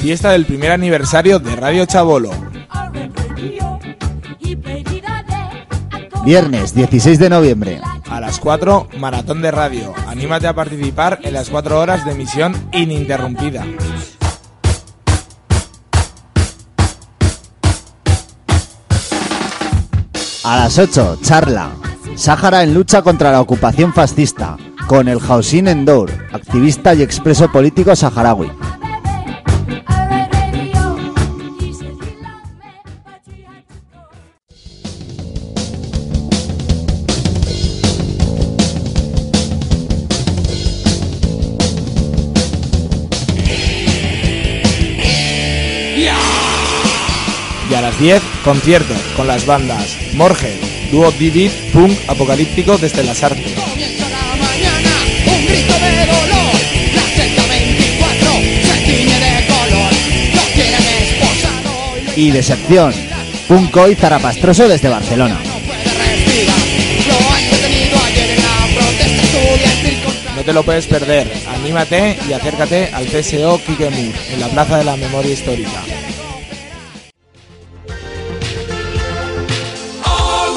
Fiesta del primer aniversario de Radio Chabolo. Viernes 16 de noviembre. A las 4, Maratón de Radio. Anímate a participar en las 4 horas de emisión ininterrumpida. A las 8, charla. Sáhara en lucha contra la ocupación fascista, con el Hausin Endour, activista y expreso político saharaui. A las 10, concierto con las bandas Morge, dúo Divid, punk apocalíptico desde las artes. Comienza la mañana, un grito de dolor. La celda 24 se tiñe de color. Lo quieren esposado y lo Y de sección, Punco y Zarapastroso desde Barcelona. No te lo puedes perder. Anímate y acércate al CSO Kikemur, en la Plaza de la Memoria Histórica.